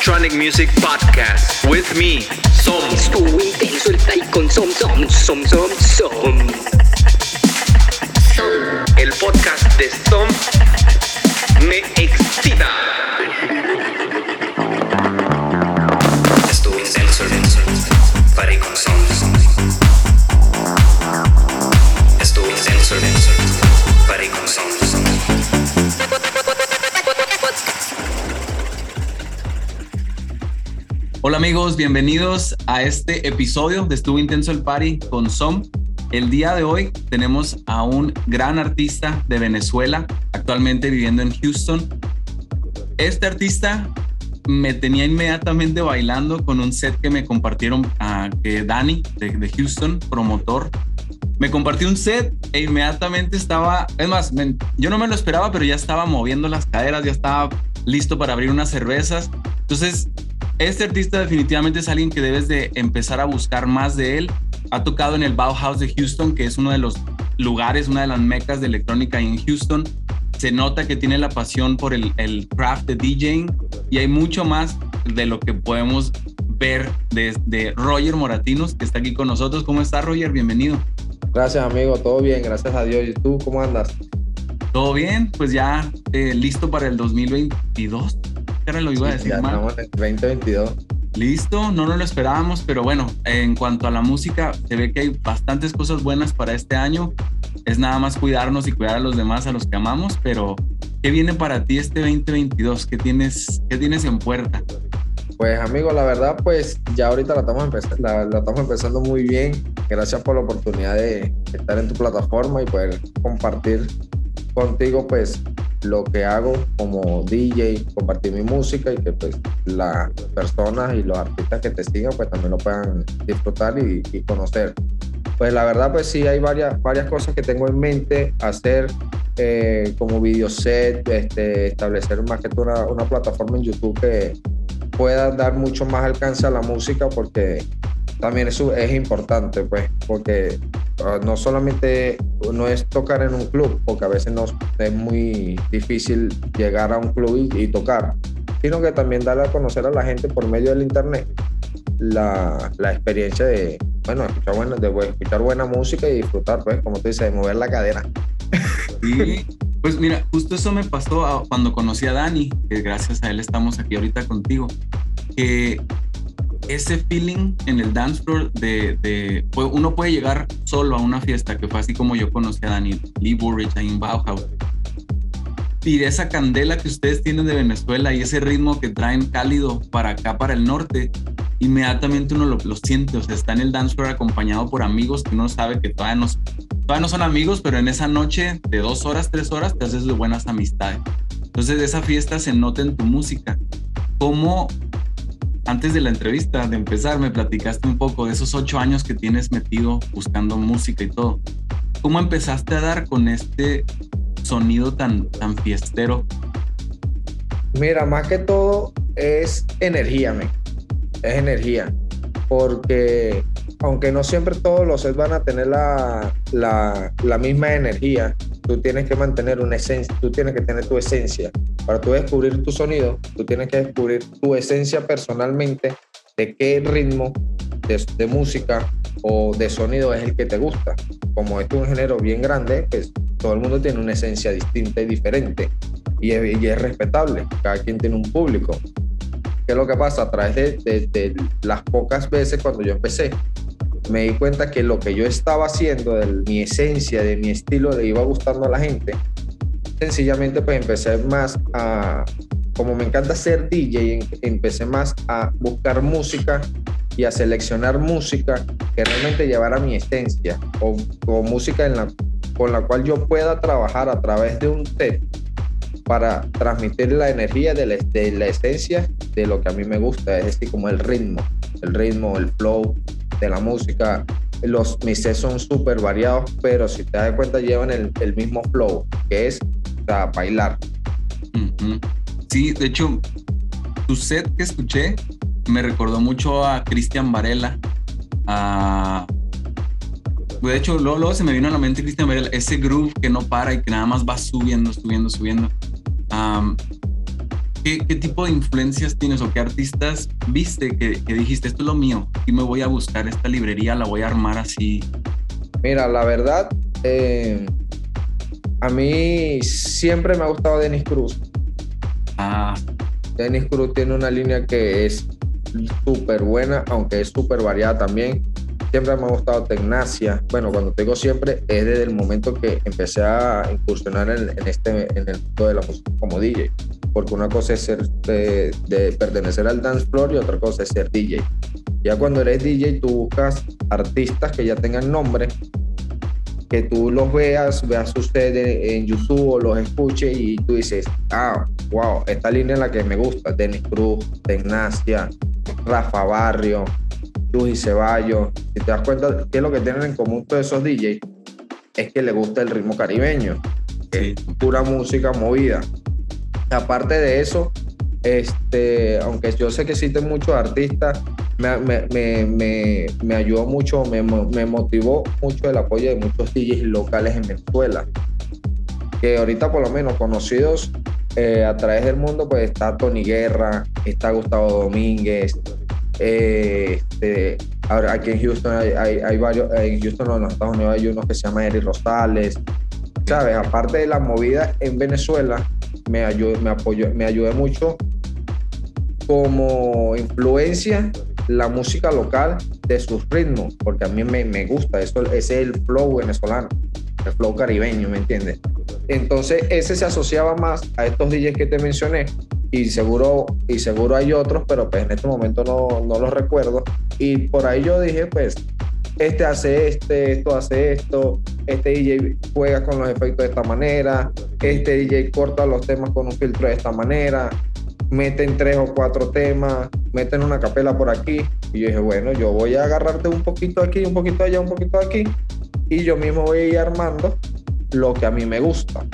Electronic Music Podcast with me, Som. Intenso el tai con Som Som Som Som Som. El podcast de Som me excita. Estuvo intenso party con Som. Hola amigos, bienvenidos a este episodio de Estuvo Intenso el Party con Som. El día de hoy tenemos a un gran artista de Venezuela, actualmente viviendo en Houston. Este artista me tenía inmediatamente bailando con un set que me compartieron a que Dani de, Houston, promotor, me compartió un set e inmediatamente estaba, es más, yo no me lo esperaba, pero ya estaba moviendo las caderas, ya estaba listo para abrir unas cervezas. Entonces, este artista definitivamente es alguien que debes de empezar a buscar más de él. Ha tocado en el Bauhaus de Houston, que es uno de los lugares, una de las mecas de electrónica en Houston. Se nota que tiene la pasión por el, el craft de DJing y hay mucho más de lo que podemos ver de, de Roger Moratinos, que está aquí con nosotros. ¿Cómo está Roger? Bienvenido. Gracias, amigo. Todo bien, gracias a Dios. ¿Y tú cómo andas? ¿Todo bien? Pues ya eh, listo para el 2022. Lo iba a decir ya mal. estamos en el 2022. Listo, no nos lo esperábamos, pero bueno, en cuanto a la música, se ve que hay bastantes cosas buenas para este año. Es nada más cuidarnos y cuidar a los demás, a los que amamos, pero ¿qué viene para ti este 2022? ¿Qué tienes, qué tienes en puerta? Pues, amigo, la verdad, pues ya ahorita la estamos, empezando, la, la estamos empezando muy bien. Gracias por la oportunidad de estar en tu plataforma y poder compartir contigo, pues, lo que hago como DJ, compartir mi música y que, pues, las personas y los artistas que te sigan, pues, también lo puedan disfrutar y, conocer. Pues, la verdad, pues, sí, hay varias, varias cosas que tengo en mente hacer eh, como videoset, este, establecer más que una, una plataforma en YouTube que pueda dar mucho más alcance a la música porque también eso es importante, pues, porque ah, no solamente no es tocar en un club, porque a veces no, es muy difícil llegar a un club y, tocar, sino que también darle a conocer a la gente por medio del internet la, la experiencia de, bueno, escuchar buena, de escuchar buena música y disfrutar, pues, como tú dices, de mover la cadera. Sí, pues mira, justo eso me pasó cuando conocí a Dani, que gracias a él estamos aquí ahorita contigo, que ese feeling en el dance floor de, de- pues, uno puede llegar solo a una fiesta, que fue así como yo conocí a Dani, Lee Burridge ahí en Bauhaus, y esa candela que ustedes tienen de Venezuela y ese ritmo que traen cálido para acá, para el norte, inmediatamente uno lo, lo siente, o sea, está en el dance floor acompañado por amigos que uno sabe que todavía no, todavía no son amigos, pero en esa noche de dos horas, tres horas, te haces de buenas amistades. Entonces, esa fiesta se nota en tu música. ¿Cómo, antes de la entrevista, de empezar, me platicaste un poco de esos ocho años que tienes metido buscando música y todo? ¿Cómo empezaste a dar con este sonido tan, tan fiestero? Mira, más que todo es energía, men. Es energía. Porque aunque no siempre todos los sets van a tener la, la, la misma energía, tú tienes que mantener una esencia, tú tienes que tener tu esencia. Para tú descubrir tu sonido, tú tienes que descubrir tu esencia personalmente de qué ritmo de, música o de sonido es el que te gusta. Como es un género bien grande, pues todo el mundo tiene una esencia distinta y diferente y es, respetable. Cada quien tiene un público. ¿Qué es lo que pasa? A través de, de- de las pocas veces cuando yo empecé, me di cuenta que lo que yo estaba haciendo, de mi esencia, de mi estilo, le iba gustando a la gente. Sencillamente, pues empecé más a, como me encanta ser DJ, em- empecé más a buscar música y a seleccionar música que realmente llevara mi esencia o, música con la cual yo pueda trabajar a través de un set para transmitir la energía de la, de la esencia de lo que a mí me gusta, es decir, como el ritmo, el ritmo, el flow de la música. Los mis sets son súper variados, pero si te das cuenta llevan el, el mismo flow, que es o bailar. Sí, de hecho, tu set que escuché me recordó mucho a Cristian Varela. A... De hecho, luego, se me vino a la mente Cristian Varela, ese groove que no para y que nada más va subiendo, subiendo, subiendo. ¿Qué, qué tipo de influencias tienes o qué artistas viste que, que dijiste, esto es lo mío, y me voy a buscar esta librería, la voy a armar así? Mira, la verdad, eh, a mí siempre me ha gustado Dennis Cruz. Ah, Dennis Cruz tiene una línea que es súper buena, aunque es súper variada también. Siempre me ha gustado Tecnacia. Bueno, cuando te digo siempre, es desde el momento que empecé a incursionar en, en este, en el mundo de la música como DJ. Porque una cosa es ser de, de pertenecer al dance floor y otra cosa es ser DJ. Ya cuando eres DJ, tú buscas artistas que ya tengan nombre, que tú los veas, veas ustedes en YouTube o los escuches y tú dices, ah, wow, esta línea es la que me gusta. Dennis Cruz, Tecnacia, Rafa Barrio, Luis Ceballos. Si te das cuenta, ¿qué es lo que tienen en común todos esos DJs? Es que les gusta el ritmo caribeño, que es pura música movida. Aparte de eso, este, aunque yo sé que existen muchos artistas, me, me, me, me, me ayudó mucho, me motivó mucho el apoyo de muchos DJs locales en Venezuela. Que ahorita por lo menos conocidos eh, a través del mundo, pues está Tony Guerra, está Gustavo Domínguez, eh, este, ahora aquí en Houston hay, varios, en Houston en los Estados Unidos hay uno que se llama Eric Rosales, ¿sabes? Aparte de la movida en Venezuela, me ayudó, me apoyó, me ayudé mucho como influencia la música local de sus ritmos, porque a mí me, me gusta, eso, ese es el flow venezolano, el flow caribeño, ¿me entiendes? Entonces ese se asociaba más a estos DJs que te mencioné y seguro, y seguro hay otros, pero pues en este momento no, no los recuerdo. Y por ahí yo dije, pues, este hace este, esto hace esto, este DJ juega con los efectos de esta manera, este DJ corta los temas con un filtro de esta manera, meten tres o cuatro temas, meten una capela por aquí. Y yo dije, bueno, yo voy a agarrarte un poquito aquí, un poquito allá, un poquito aquí, y yo mismo voy a ir armando lo que a mí me gusta.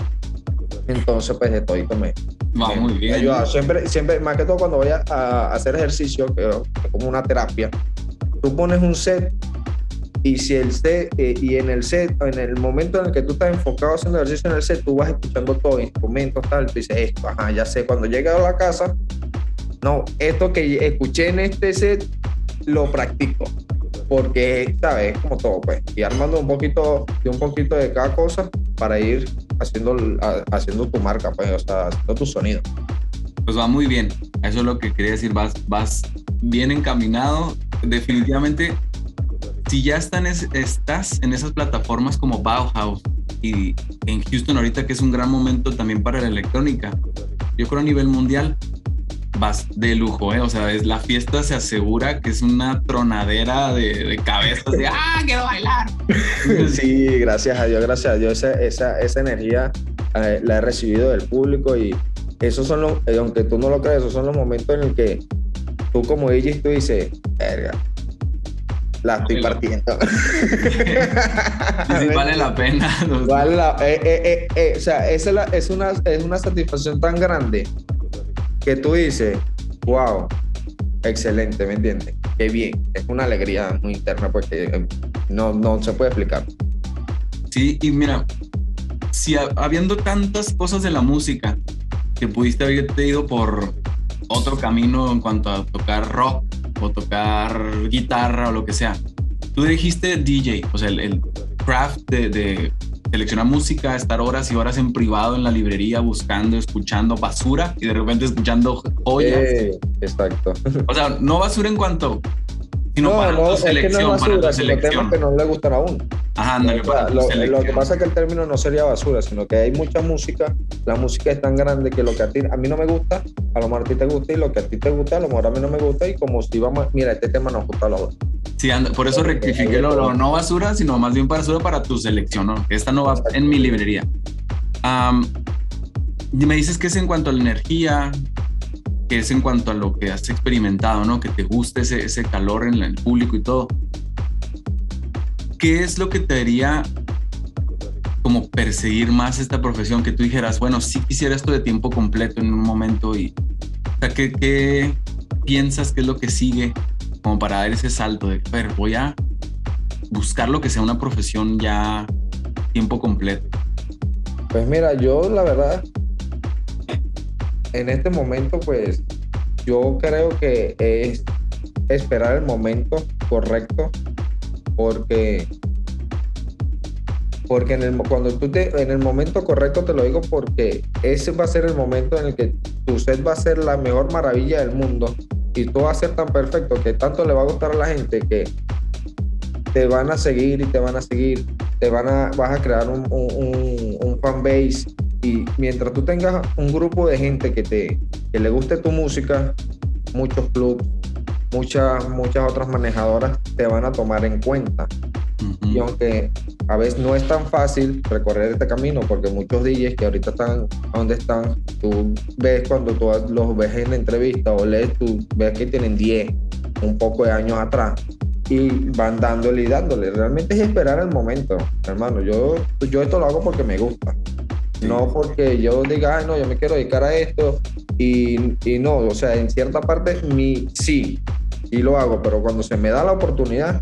Entonces, pues de todito me, va me- muy bien. ayuda. Siempre, siempre, más que todo cuando voy a, a hacer ejercicio, que es como una terapia, tú pones un set y si el set, eh, y en el set, en el momento en el que tú estás enfocado haciendo ejercicio en el set, tú vas escuchando todo, instrumentos, tal, tú dices esto, ajá, ya sé, cuando llegue a la casa, no, esto que escuché en este set, lo practico. Porque, ¿sabes? Es como todo, pues. Y armando un poquito, de un poquito de cada cosa para ir haciendo, haciendo tu marca, pues, o sea, haciendo tu sonido. Pues va muy bien. Eso es lo que quería decir. Vas, vas bien encaminado. Definitivamente, si ya estás en esas plataformas como Bauhaus y en Houston ahorita que es un gran momento también para la electrónica, yo creo a nivel mundial vas de lujo, ¿eh? O sea, es, la fiesta se asegura que es una tronadera de, de cabezas de ¡ah, quiero bailar! Sí, gracias a Dios, gracias a Dios, esa, esa, esa energía eh, la he recibido del público y esos son los, eh, aunque tú no lo creas, esos son los momentos en el que tú como DJ tú dices, verga, la estoy partiendo. Sí, vale la pena. Vale la- eh, eh, eh, eh, o sea, es, la- es una, es una satisfacción tan grande que tú dices, wow, excelente, ¿me entiendes? Qué bien, es una alegría muy interna porque eh, no, no se puede explicar. Sí, y mira, si ha- habiendo tantas cosas de la música que pudiste haberte ido por otro camino en cuanto a tocar rock o tocar guitarra o lo que sea, tú dijiste DJ, o sea, el, el craft de seleccionar música, estar horas y horas en privado en la librería buscando, escuchando basura y de repente escuchando joyas. Eh, exacto. O sea, no basura en cuanto, sino no, para no, tu es que no es selección, para basura, tu sino temas selección. que no le gustan a uno. Ajá, ándale, O sea, para tu lo, lo selección. que pasa es que el término no sería basura, sino que hay mucha música, la música es tan grande que lo que a ti, a mí no me gusta, a lo mejor a ti te gusta y lo que a ti te gusta, a lo mejor a mí no me gusta y como si vamos, mira, este tema nos gusta a los dos. Sí, anda- por eso rectifiqué lo, lo no basura, sino más bien basura para tu selección, ¿no? Esta no va en mi librería. Y me dices que es en cuanto a la energía, que es en cuanto a lo que has experimentado, ¿no? Que te guste ese, ese calor en el público y todo. ¿Qué es lo que te haría como perseguir más esta profesión? Que tú dijeras, bueno, sí quisiera esto de tiempo completo en un momento y... O sea, ¿qué, qué piensas que es lo que sigue como para dar ese salto de, a ver, voy a buscar lo que sea una profesión ya tiempo completo? Pues mira, yo la verdad, en este momento, pues yo creo que es esperar el momento correcto porque porque en el, cuando tú te, en el momento correcto te lo digo porque ese va a ser el momento en el que tu set va a ser la mejor maravilla del mundo y tú vas a ser tan perfecto que tanto le va a gustar a la gente que te van a seguir y te van a seguir, te van a, vas a crear un, un, un fan base y mientras tú tengas un grupo de gente que te que le guste tu música, muchos clubs, muchas muchas otras manejadoras te van a tomar en cuenta. Y aunque a veces no es tan fácil recorrer este camino, porque muchos DJs que ahorita están donde están, tú ves cuando tú los ves en la entrevista o lees, tú ves que tienen 10, un poco de años atrás, y van dándole y dándole. Realmente es esperar el momento, hermano. Yo, yo esto lo hago porque me gusta. No porque yo diga, Ay, no, yo me quiero dedicar a esto y, y no, o sea, en cierta parte mi sí, sí lo hago, pero cuando se me da la oportunidad,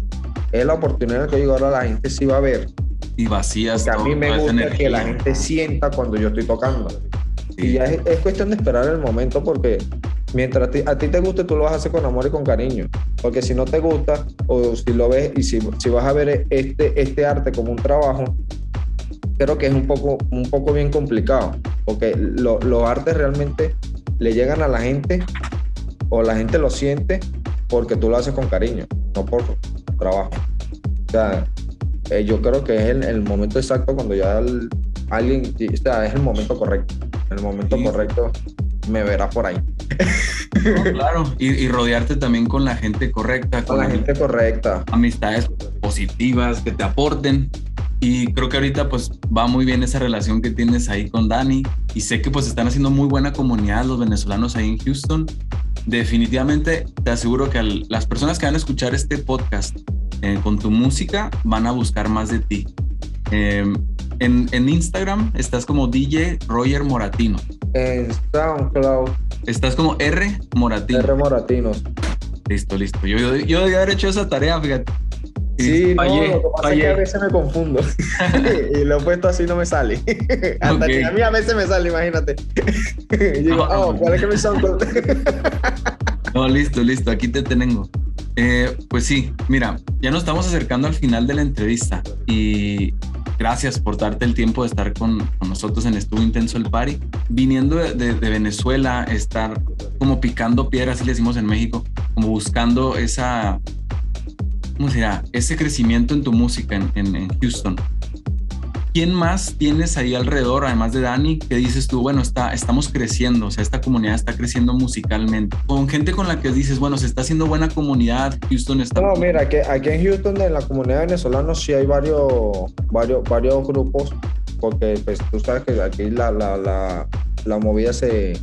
es la oportunidad que yo ahora la gente sí va a ver. Y vacías. Porque a mí me gusta que la gente sienta cuando yo estoy tocando. Y ya es, es, cuestión de esperar el momento porque mientras a ti, a ti, te guste, tú lo vas a hacer con amor y con cariño. Porque si no te gusta, o si lo ves y si, si vas a ver este, este arte como un trabajo, creo que es un poco, un poco bien complicado. Porque lo, los artes realmente le llegan a la gente o la gente lo siente porque tú lo haces con cariño, no por trabajo. O sea, eh, yo creo que es el, el, momento exacto cuando ya el, alguien, o sea, es el momento correcto. El momento sí. correcto me verá por ahí. No, claro, y, y, rodearte también con la gente correcta. Con, con la gente correcta. Amistades positivas que te aporten. Y creo que ahorita pues va muy bien esa relación que tienes ahí con Dani. Y sé que pues están haciendo muy buena comunidad los venezolanos ahí en Houston. Definitivamente te aseguro que al, las personas que van a escuchar este podcast eh, con tu música van a buscar más de ti. Eh, en, en, Instagram estás como DJ Roger Moratino. En SoundCloud. Estás como R Moratino. R Moratinos. Listo, listo. Yo, yo, yo debía haber hecho esa tarea, fíjate. Sí, fallé, no, lo que pasa fallé. es que a veces me confundo y lo he puesto así no me sale. Hasta okay. que a mí a veces me sale, imagínate. y digo, no, oh, ¿cuál es que me no, listo, listo, aquí te tengo. Eh, pues sí, mira, ya nos estamos acercando al final de la entrevista y gracias por darte el tiempo de estar con, con nosotros en Estuvo Intenso el Party. Viniendo de, de, de, Venezuela, estar como picando piedras, así le decimos en México, como buscando esa, ¿cómo será? Ese crecimiento en tu música en, en, en Houston. ¿Quién más tienes ahí alrededor, además de Dani, que dices tú, bueno, está, estamos creciendo, o sea, esta comunidad está creciendo musicalmente? Con gente con la que dices, bueno, se está haciendo buena comunidad, Houston está... No, mira, que aquí en Houston, en la comunidad venezolana, sí hay varios, varios, varios grupos, porque pues tú sabes que aquí la, la, la, la movida se,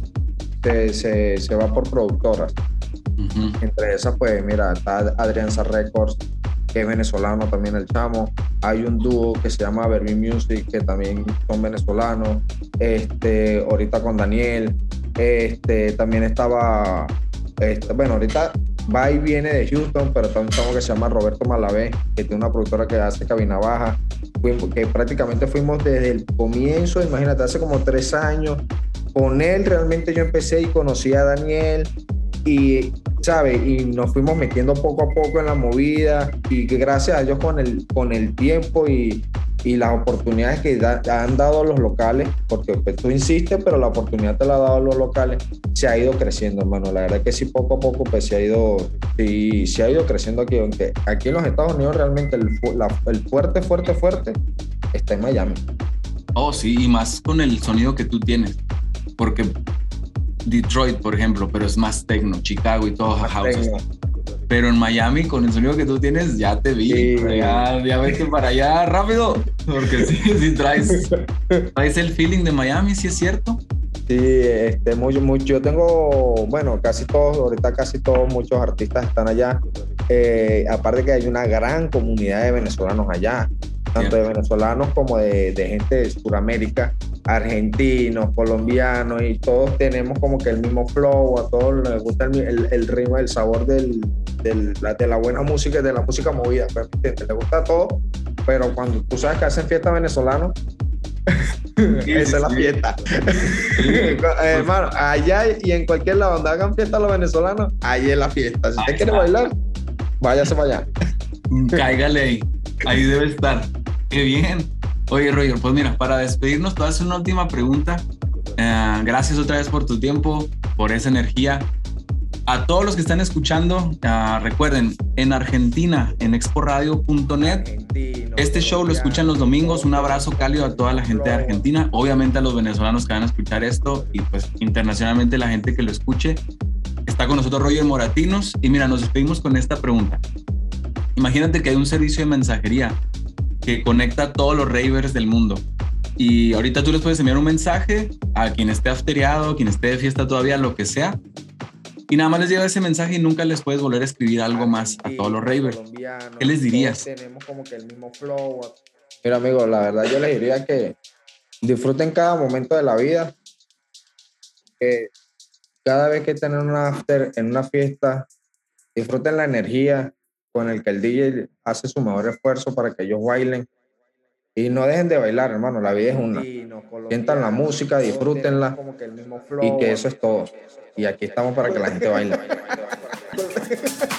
se, se, se, va por productoras. Entre esas, pues, mira, está Adrianza Records, que es venezolano también el chamo. Hay un dúo que se llama Berlin Music, que también son venezolanos. Este, ahorita con Daniel. Este, también estaba, este, bueno, ahorita va y viene de Houston, pero también un chamo que se llama Roberto Malavé, que tiene una productora que hace cabina baja, que prácticamente fuimos desde el comienzo, imagínate, hace como tres años. Con él realmente yo empecé y conocí a Daniel, y, ¿sabe? Y nos fuimos metiendo poco a poco en la movida y que gracias a Dios con el, con el tiempo y, y las oportunidades que da, han dado los locales, porque pues, tú insistes, pero la oportunidad te la han dado los locales, se ha ido creciendo, hermano. La verdad que sí, poco a poco, pues se ha ido, sí, se ha ido creciendo aquí, aunque aquí en los Estados Unidos realmente el, la, el fuerte, fuerte, fuerte está en Miami. Oh, sí, y más con el sonido que tú tienes, porque Detroit, por ejemplo, pero es más techno, Chicago y todo house. Pero en Miami, con el sonido que tú tienes, ya te vi. Sí. Ya, ya vete para allá rápido. Porque sí, sí traes, traes el feeling de Miami, sí es cierto. Sí, este, mucho, mucho. Yo tengo, bueno, casi todos, ahorita casi todos, muchos artistas están allá. Eh, aparte que hay una gran comunidad de venezolanos allá, tanto de venezolanos como de, de gente de Sudamérica argentinos, colombianos y todos tenemos como que el mismo flow, a todos les gusta el, el, el ritmo, el sabor del, del, la, de la buena música, de la música movida, pues, les gusta todo, pero cuando tú sabes que hacen fiesta venezolano, Esa es la sí. fiesta. Hermano, allá y en cualquier lado donde hagan fiesta los venezolanos, ahí es la fiesta. Si usted quiere bailar, váyase para allá. Cáigale ahí. Ahí debe estar. Qué bien. Oye, Roger, pues mira, para despedirnos, te voy a hacer una última pregunta. Eh, gracias otra vez por tu tiempo, por esa energía. A todos los que están escuchando, ah, recuerden, en Argentina, en exporadio.net, este show lo escuchan los domingos. Un abrazo cálido a toda la gente de Argentina, obviamente a los venezolanos que van a escuchar esto y pues internacionalmente la gente que lo escuche. Está con nosotros Roger Moratinos y mira, nos despedimos con esta pregunta. Imagínate que hay un servicio de mensajería que conecta a todos los ravers del mundo. Y ahorita tú les puedes enviar un mensaje a quien esté afteriado, quien esté de fiesta todavía, lo que sea. Y nada más les llega ese mensaje y nunca les puedes volver a escribir algo más a todos los ravers. ¿Qué les dirías? Tenemos como que el mismo flow. Mira, amigo, la verdad yo les diría que disfruten cada momento de la vida. Que cada vez que estén en una after, en una fiesta, disfruten la energía con el que el DJ hace su mejor esfuerzo para que ellos bailen. Y no dejen de bailar, hermano. La vida es una. Sientan la música, disfrútenla. Y que eso es todo. Y aquí estamos para que la gente baile. para que la gente baile.